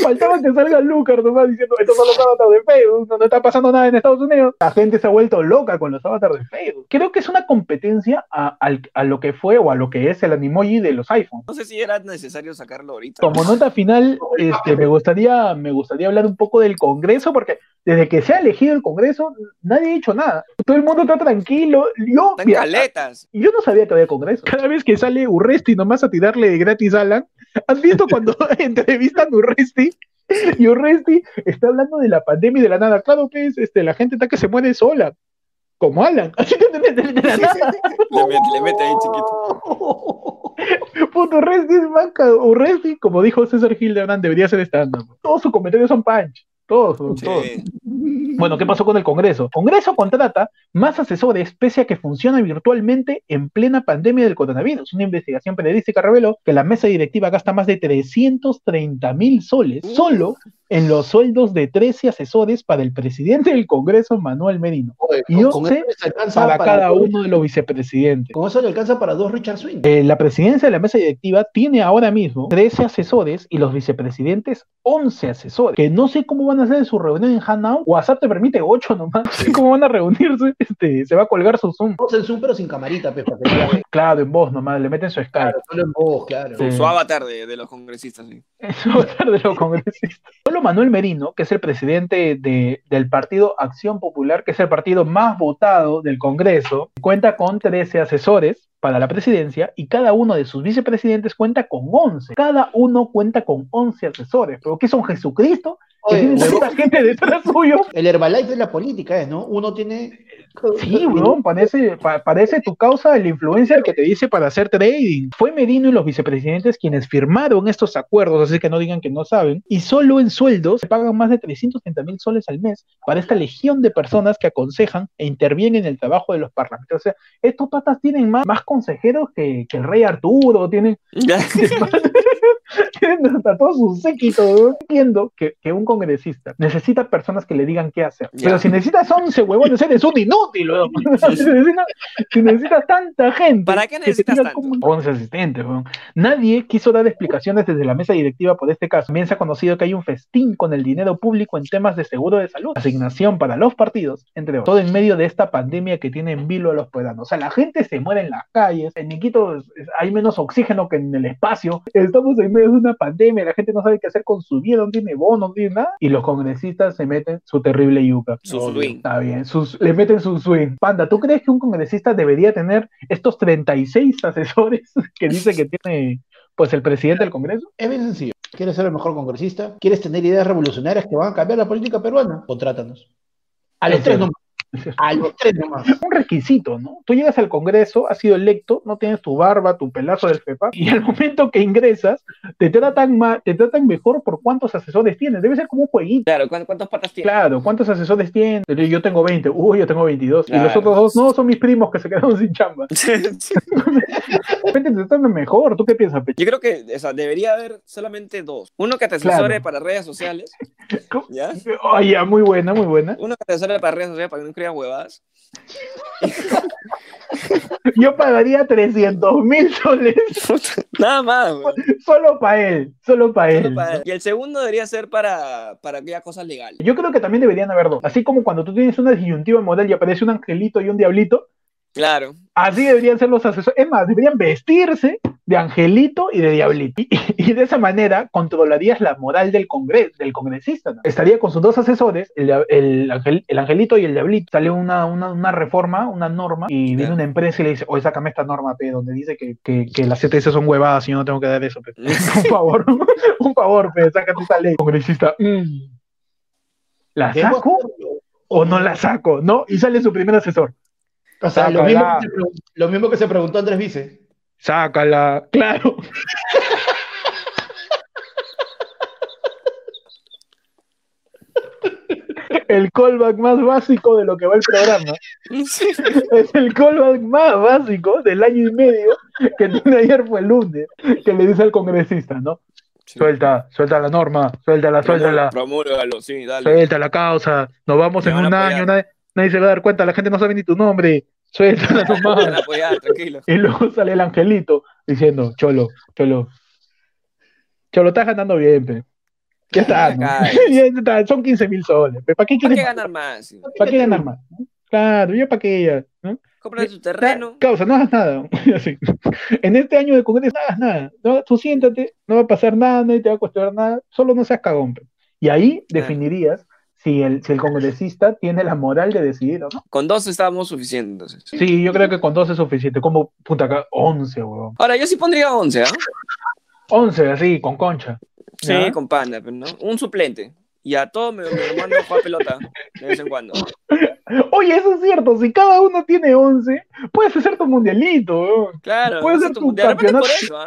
Faltaba que salga Lucar nomás diciendo: Estos son los avatars de Facebook, no, no está pasando nada en Estados Unidos. La gente se ha vuelto loca con los avatars de Facebook. Creo que es una competencia a, lo que fue o a lo que es el animoji de los iPhones. No sé si era necesario sacarlo ahorita. Como nota final, este, me gustaría, me gustaría hablar un poco del Congreso, porque desde que se ha elegido el Congreso, nadie ha dicho nada. Todo el mundo está tranquilo. Yo, Están mira, caletas. yo no sabía que había Congreso. Cada vez que sale Urresti nomás a tirarle gratis a Alan, ¿has visto cuando entrevistan a Urresti? Y Urresti está hablando de la pandemia y de la nada. Claro que es, este, la gente está que se muere sola. Como Alan. Así que de, de- de la nada. Le mete, le mete ahí chiquito. Puto Urresti es manca. Urresti, como dijo César Hildebrand, debería ser estándar. Todos sus comentarios son punch. Todos, todos. Bueno, ¿qué pasó con el Congreso? Congreso contrata más asesores pese a que funciona virtualmente en plena pandemia del coronavirus. Una investigación periodística reveló que la mesa directiva gasta más de 330 mil soles solo en los sueldos de 13 asesores para el presidente del Congreso, Manuel Merino, Oye, Y con- con 11 eso les alcanza para cada dos- uno de los vicepresidentes. Con eso le alcanza para dos Richard Swing. Eh, la presidencia de la mesa directiva tiene ahora mismo 13 asesores y los vicepresidentes 11 asesores, que no sé cómo van a hacer su reunión en Hanau. WhatsApp te permite 8 nomás. No sé cómo van a reunirse. Este, se va a colgar su Zoom. En Zoom, pero sin camarita, pues, para que. Claro, en voz nomás, le meten su Skype. Claro, solo en voz, claro. Su, Sí. su avatar de, de los congresistas, sí. Eso va a ser de los congresistas. Manuel Merino, que es el presidente de- del partido Acción Popular, que es el partido más votado del Congreso, cuenta con 13 asesores para la presidencia y cada uno de sus vicepresidentes cuenta con 11. Cada uno cuenta con 11 asesores. ¿Pero qué son Jesucristo? Oye, huevón, gente detrás suyo. el Herbalife de la política es, ¿no? Uno tiene... Sí, weón, parece, pa- parece tu causa el influencer que te dice para hacer trading. Fue Merino y los vicepresidentes quienes firmaron estos acuerdos, así que no digan que no saben, y solo en sueldos se pagan más de 330 mil soles al mes para esta legión de personas que aconsejan e intervienen en el trabajo de los parlamentos. O sea, estos patas tienen más, más consejeros que, que el rey Arturo, tienen hasta todo su séquito. Entiendo que, que un congresista necesita personas que le digan qué hacer. Pero si necesitas 11 huevones, eres un inútil. weón. si, necesitas, si necesitas tanta gente. ¿Para qué que necesitas tanto? cómo- 11 asistentes. weón. Nadie quiso dar explicaciones desde la mesa directiva por este caso. También se ha conocido que hay un festín con el dinero público en temas de seguro de salud, asignación para los partidos, entre otros. Todo en medio de esta pandemia que tiene en vilo a los peruanos. O sea, la gente se muere en las calles. En Iquitos hay menos oxígeno que en el espacio. Estamos en medio medio de una pandemia, la gente no sabe qué hacer con su vida, no tiene bono, no tiene nada, y los congresistas se meten su terrible yuca. Su swing. Está bien, sus, le meten su swing. Panda, ¿tú crees que un congresista debería tener estos 36 asesores que dice que tiene pues el presidente del Congreso? Es bien sencillo. ¿Quieres ser el mejor congresista? ¿Quieres tener ideas revolucionarias que van a cambiar la política peruana? Contrátanos. A los Es tres cierto. A los tres nomás. un requisito, ¿no? Tú llegas al Congreso, has sido electo, no tienes tu barba, tu pelazo del FEPA, y al momento que ingresas, te tratan ma- te tratan mejor por cuántos asesores tienes. Debe ser como un jueguito. Claro, ¿cuántas, cuántas patas tiene? Claro, ¿cuántos asesores tienes? Yo tengo 20, uy, yo tengo 22. Y los otros dos, no, son mis primos que se quedaron sin chamba. De repente te tratan mejor. ¿Tú qué piensas, Pecho? Yo creo que o sea, debería haber solamente dos. Uno que te asesore Claro. para redes sociales, ¿ya? Oye, muy buena, muy buena. Uno que te asesore para redes sociales para que no huevadas. Yo pagaría 300 mil soles Nada más, solo para él, solo para Solo él. para él. Y el segundo debería ser para, para aquellas cosas legales. Yo creo que también deberían haber dos. Así como cuando tú tienes una disyuntiva modal y aparece un angelito y un diablito, Claro. así deberían ser los asesores. Es más, deberían vestirse de angelito y de diablito. Y, y de esa manera controlarías la moral del, congres, del congresista. ¿no? Estaría con sus dos asesores, el, el, angel- el angelito y el diablito. Sale una, una, una reforma, una norma, y viene una empresa y le dice, oye, sácame esta norma, pe, donde dice que, que, que las CTS son huevadas y yo no tengo que dar eso, pe. un favor, un favor, pe, sácate esa ley. Congresista, "Mm, ¿la saco o no la saco? ¿No? Y sale su primer asesor. O sea, lo mismo, que se pregun- lo mismo que se preguntó Andrés Vice. Sácala. Claro. El callback más básico de lo que va el programa. Es el callback más básico del año y medio que tiene ayer fue el lunes, que le dice al congresista, ¿no? Suelta, suelta la norma, suéltala, suéltala, Promúlgalo, sí, dale. suelta la causa, nos vamos Me en un año, nadie, nadie se va a dar cuenta, la gente no sabe ni tu nombre, suéltala nomás. Y luego sale el angelito diciendo, Cholo, Cholo, Cholo, estás ganando bien, pe. Ya está, ¿no? Ay. Ya está, son 15 mil soles. ¿Para qué ¿Para qué ganar más? ¿Para qué ganar más? ¿no? Claro, ya para qué ya, ¿no? Compra tu terreno. Causa, no hagas nada. Así. En este año de congreso no hagas nada. No, tú siéntate, no va a pasar nada, nadie te va a cuestionar nada, solo no seas cagón. pe. Y ahí definirías si el, si el congresista tiene la moral de decidir o no. Con dos estábamos suficientes, entonces. Sí, yo creo que con dos es suficiente. Como, puta, acá, 11, weón. Ahora, yo sí pondría 11, ¿ah? 11, así, con concha. Sí, ¿Ya? con panda, pero no. Un suplente. Y a todos me, me mando a jugar pelota de vez en cuando. Oye, eso es cierto, si cada uno tiene 11, puedes hacer tu mundialito, weón. Claro, Puede no sé ser tú- tu de repente por campeonato. eso, ¿ah?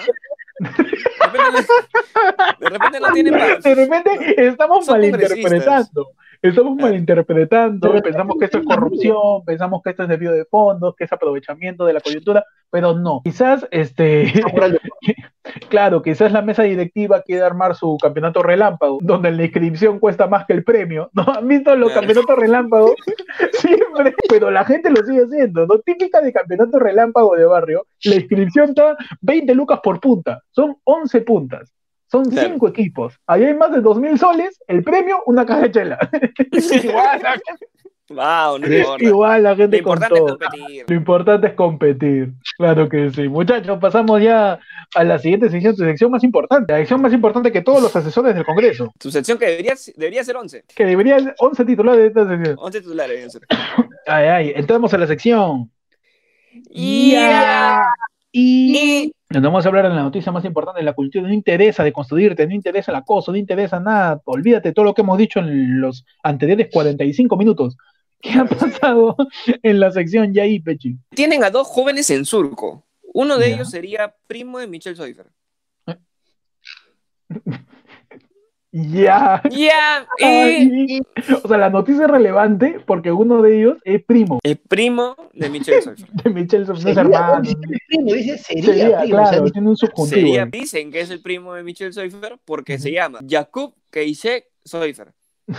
De repente, de repente no tiene más. De repente estamos Son malinterpretando. Estamos malinterpretando, pensamos que esto es corrupción, pensamos que esto es desvío de fondos, que es aprovechamiento de la coyuntura, pero no. Quizás, este, claro, quizás la mesa directiva quiere armar su campeonato relámpago, donde la inscripción cuesta más que el premio. ¿No han visto los campeonatos relámpagos? Siempre, pero la gente lo sigue haciendo, ¿no? Típica de campeonato relámpago de barrio, la inscripción está 20 lucas por punta, son 11 puntas. Son Claro. cinco equipos. Ahí hay más de 2.000 soles. El premio, una caja de chela. igual, la gente, Wow, no importa. igual la Lo gente con importante es competir. Lo importante es competir. Claro que sí. Muchachos, pasamos ya a la siguiente sección, tu sección más importante. La sección más importante que todos los asesores del Congreso. Tu sección que debería, debería ser 11. Que debería ser 11 titulares de esta sección. 11 titulares. Ay, ay, entramos a la sección. Ya. Y nos vamos a hablar de la noticia más importante de la cultura. No interesa de construirte, no interesa el acoso, no interesa nada. Olvídate de todo lo que hemos dicho en los anteriores 45 minutos. ¿Qué ha pasado en la sección ya ahí, Pechi? Tienen a dos jóvenes en surco. Uno de ellos sería primo de Michelle Soifer. Ya. Ya. y Ay, O sea, la noticia es relevante porque uno de ellos es primo el primo de Michelle Soifer. de Michelle, no es hermano. dice primo, dice sería, Sería, primo, o sea, claro, tiene un subjuntivo. Sería, dicen que es el primo de Michelle Soifer porque se llama Jakub Keisek Soifer.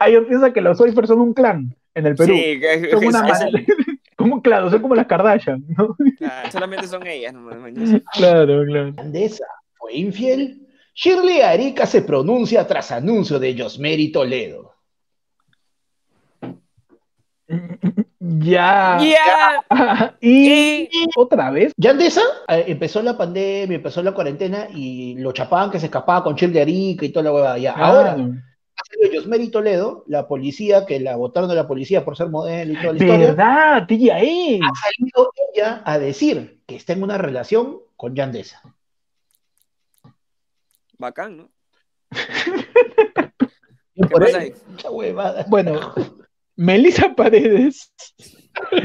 Ahí yo pienso que los Soifers son un clan en el Perú. Sí, que es- son una es madre. el- Como, claro, son como las Kardashian, ¿no? ah, solamente son ellas. No, mañas. Claro, claro. Grandeza fue infiel. Shirley Arica se pronuncia tras anuncio de Josmery Toledo. Ya. Ya. Y otra vez. Yandesa eh, empezó la pandemia, empezó la cuarentena y lo chapaban que se escapaba con chip de Arica y toda la huevada. Ya, ahora, Claro. hace Yosmeri Toledo, la policía, que la votaron de la policía por ser modelo y toda la historia, ¿Verdad, tía? Eh? ha salido ella a decir que está en una relación con Yandesa. Bacán, ¿no? Y por pasa ahí, ahí? mucha huevada. Bueno, Melissa Paredes,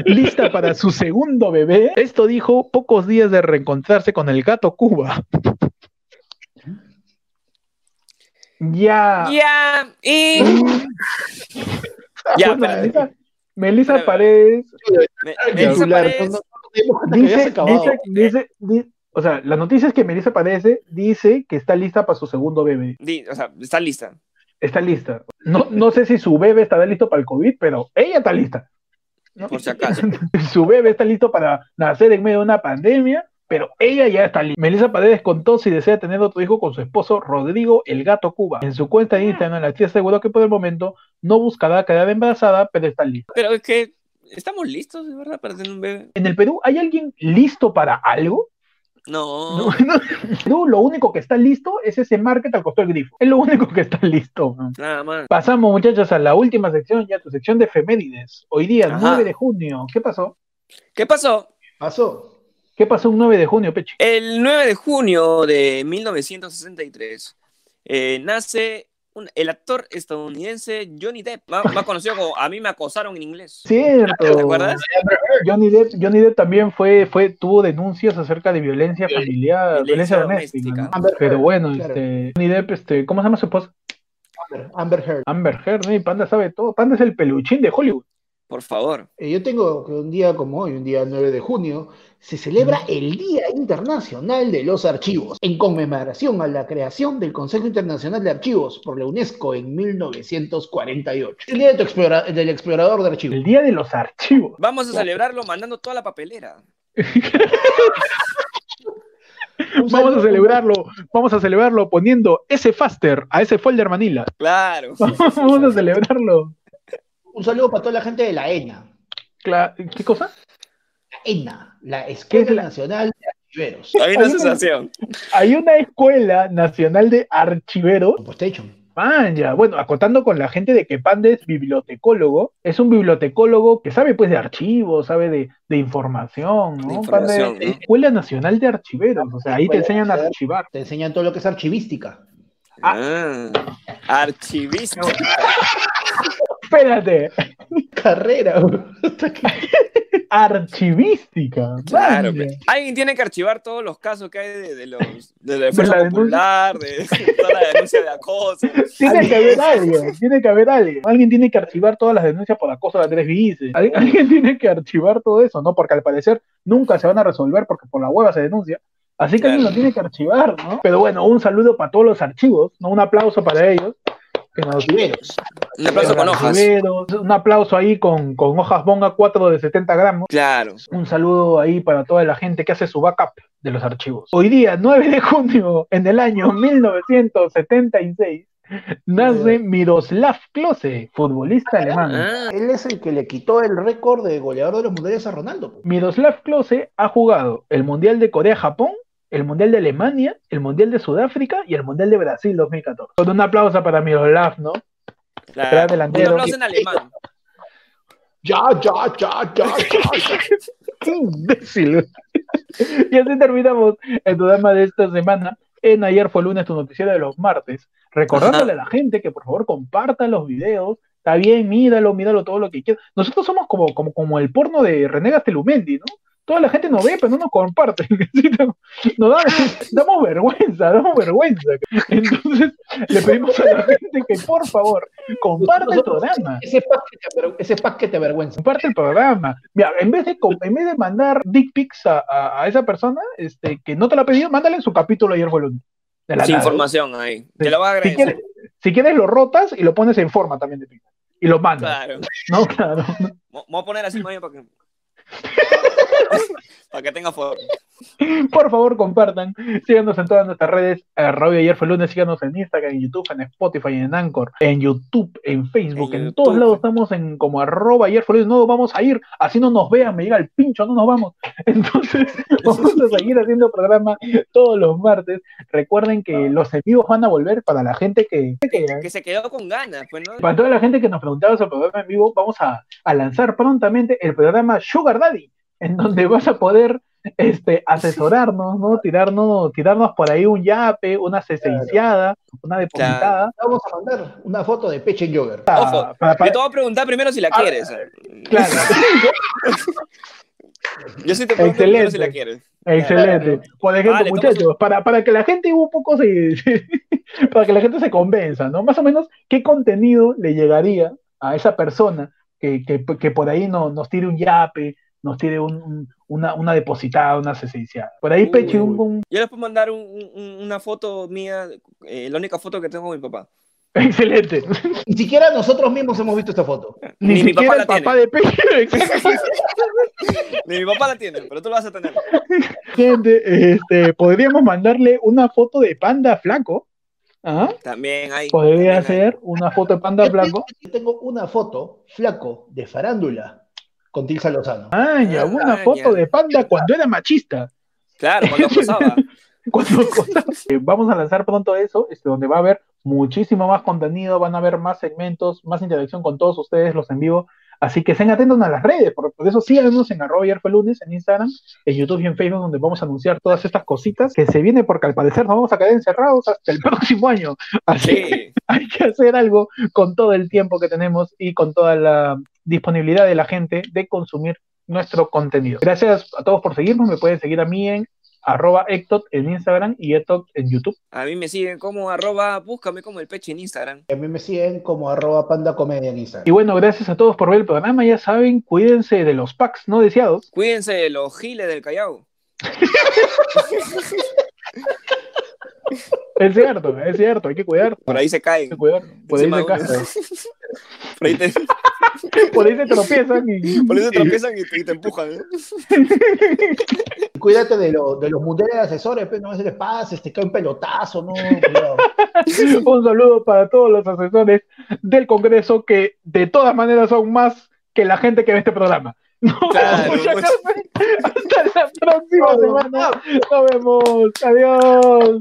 lista para su segundo bebé. Esto dijo pocos días de reencontrarse con el gato Cuba. Ya. Ya. Y. Ya. Melissa. Paredes Me- Melissa Paredes- dice, dice, dice, di- o sea, la noticia es que Melissa Paredes dice que está lista para su segundo bebé. di- o sea, está lista. Está lista. No, no sé si su bebé estará listo para el COVID, pero ella está lista. ¿no? Por si acaso. su bebé está listo para nacer en medio de una pandemia, pero ella ya está lista. Melissa Paredes contó si desea tener otro hijo con su esposo Rodrigo el Gato Cuba. En su cuenta de Instagram, la tía aseguró que por el momento no buscará quedar embarazada, pero está lista. Pero es que estamos listos, de verdad, para tener un bebé. ¿En el Perú hay alguien listo para algo? No. No, no. Lo único que está listo es ese market al costado del grifo. Es lo único que está listo. Nada más. Pasamos, muchachos, a la última sección, ya tu sección de efemérides. Hoy día, Ajá. 9 de junio. ¿Qué pasó? ¿Qué pasó? Pasó. ¿Qué pasó un 9 de junio, Pechi? El 9 de junio de 1963 eh, nace un- el actor estadounidense Johnny Depp, más, más conocido como A mí me acosaron en inglés. Cierto. ¿Te acuerdas? Johnny Depp, Johnny Depp también fue, fue, tuvo denuncias acerca de violencia familiar, Violencia violencia doméstica. doméstica. ¿no? Amber Pero bueno, claro. este, Johnny Depp, este, ¿cómo se llama su esposa? Amber, Amber Heard. Amber Heard, ¿no? Y Panda sabe todo. Panda es el peluchín de Hollywood. Por favor. Eh, yo tengo que un día como hoy, un día 9 de junio, se celebra el Día Internacional de los Archivos, en conmemoración a la creación del Consejo Internacional de Archivos por la UNESCO en 1948. El Día de tu explora- del Explorador de Archivos. El día de los archivos. Vamos a celebrarlo mandando toda la papelera. Vamos a celebrarlo, vamos a celebrarlo poniendo ese faster a ese folder Manila. Claro. Vamos a celebrarlo. Un saludo para toda la gente de la ENA. Cla- ¿Qué cosa? La ENA, la ¿Qué Escuela es la- Nacional de Archiveros. Hay una sensación. Hay una escuela nacional de archiveros. PlayStation. Vaya, bueno, acotando con la gente de que Panda es bibliotecólogo, es un bibliotecólogo que sabe pues de archivos, sabe de, de información, ¿no? De Panda información, es ¿no? Escuela Nacional de Archiveros, o sea, ahí te enseñan a archivar. Te enseñan todo lo que es archivística. Ah, archivista. Espérate, Carrera. archivística. Claro, alguien tiene que archivar todos los casos que hay de, de los de la De defensa la denuncia. popular, de toda la denuncia de acoso. Tiene que haber alguien, tiene que haber alguien. Alguien tiene que archivar todas las denuncias por acoso de Andrés Vices. Al- Alguien tiene que archivar todo eso, ¿no? Porque al parecer nunca se van a resolver porque por la hueva se denuncia. Así que alguien lo tiene que archivar, ¿no? Pero bueno, un saludo para todos los archivos, ¿no? Un aplauso para ellos. Que nos Archiveros. Un aplauso con hojas. Un aplauso ahí con, con hojas bonga 4 de 70 gramos. Claro. Un saludo ahí para toda la gente que hace su backup de los archivos. Hoy día, 9 de junio, en el año 1976, nace Miroslav Klose, futbolista alemán. Ah, Él es el que le quitó el récord de goleador de los mundiales a Ronaldo. Miroslav Klose ha jugado el Mundial de Corea-Japón, el Mundial de Alemania, el Mundial de Sudáfrica y el Mundial de Brasil 2014. Con un aplauso para Miroslav, ¿no? claro. Gran Un aplauso en alemán. Ya, ya, ya, ya, ya, ya. ¡Qué imbécil! y así terminamos el programa de esta semana. En ayer fue lunes tu noticiero de los martes. Recordándole a la gente que por favor comparta los videos. Está bien, míralo, míralo todo lo que quieras. Nosotros somos como, como, como el porno de René Gastelumendi, ¿no? Toda la gente nos ve, pero no nos comparte. Sí, no- Nos da- damos vergüenza, damos vergüenza. Entonces, le pedimos a la gente que por favor comparte el programa. Ese pack que te, ese pack que te avergüenza. comparte el programa. Mira, en vez de, com- en vez de mandar dick pics a, a- a esa persona este, que no te lo ha pedido, mándale en su capítulo ayer fue el lunes. De la Sin información ahí. Te lo voy a Si agradecer. quieres, si quieres lo rotas y lo pones en forma también de pic. Y lo mandas. Claro. No, claro. Me voy a poner así bien para que. para que tenga forma. Por favor, compartan. Síganos en todas nuestras redes. Radio Ayer fue lunes. Síganos en Instagram, en YouTube, en Spotify, en Anchor, en YouTube, en Facebook. En, todos lados estamos en como arroba ayer fue lunes. No vamos a ir. Así no nos vean. Me llega el pincho. No nos vamos. Entonces, vamos a seguir haciendo programa todos los martes. Recuerden que los enemigos van a volver para la gente que, que, se quedó con ganas. Pues, Para toda la gente que nos preguntaba sobre el programa en vivo, vamos a, a lanzar prontamente el programa Sugar Daddy, en donde vas a poder este, asesorarnos, ¿no? Tirarnos, tirarnos por ahí un yape, una cesenciada, una depositada. Vamos a mandar una foto de Peche Jogger. Ojo, para, te voy a preguntar primero si la ah, quieres. Claro. Yo sí te pregunto primero si la quieres. Excelente. Por ejemplo, muchachos, para, para que la gente un poco se, para que la gente se convenza, ¿no? Más o menos, ¿qué contenido le llegaría a esa persona que, que, que por ahí no, nos tire un yape, nos tire un, una, una, depositada, una cesenciada. Por ahí, Peche, un, Yo les puedo mandar una foto mía, eh, la única foto que tengo con mi papá. Excelente. Ni siquiera nosotros mismos hemos visto esta foto. Ni, mi papá la papá de Peche. Ni mi papá la tiene, pero tú la vas a tener. Gente, este, podríamos mandarle una foto de panda flaco. ¿Ah? También hay. Podría ser una foto de panda flaco. Tengo una foto flaco de farándula con Tilsa Lozano. Ah, ya, una foto de panda cuando era machista. Claro, cuando acosaba. cuando eh, Vamos a lanzar pronto eso, este, donde va a haber muchísimo más contenido, van a haber más segmentos, más interacción con todos ustedes, los en vivo. Así que estén atentos a las redes, por, eso síganos en arroba ayer fue lunes, en Instagram, en YouTube y en Facebook, donde vamos a anunciar todas estas cositas que se viene porque al parecer nos vamos a quedar encerrados hasta el próximo año. Así que hay que hacer algo con todo el tiempo que tenemos y con toda la disponibilidad de la gente de consumir nuestro contenido. Gracias a todos por seguirnos, me pueden seguir a mí en arroba Ectot en Instagram y Ectot en YouTube. A mí me siguen como arroba, búscame como el peche en Instagram. A mí me siguen como arroba panda comedia en Instagram. Y bueno, gracias a todos por ver el programa. Ya saben, cuídense de los packs no deseados. Cuídense de los giles del Callao. Es cierto, es cierto, hay que cuidar. Por ahí se caen. Por ahí se caen. Por ahí, te... Por ahí se tropiezan y. Por ahí se tropiezan y te, empujan. ¿eh? Cuídate de, lo, de los mundiales asesores, pues, no se les pase, te cae un pelotazo, ¿no? un saludo para todos los asesores del Congreso que de todas maneras son más que la gente que ve este programa. Claro, pues. Hasta la próxima semana. Nos vemos. Adiós.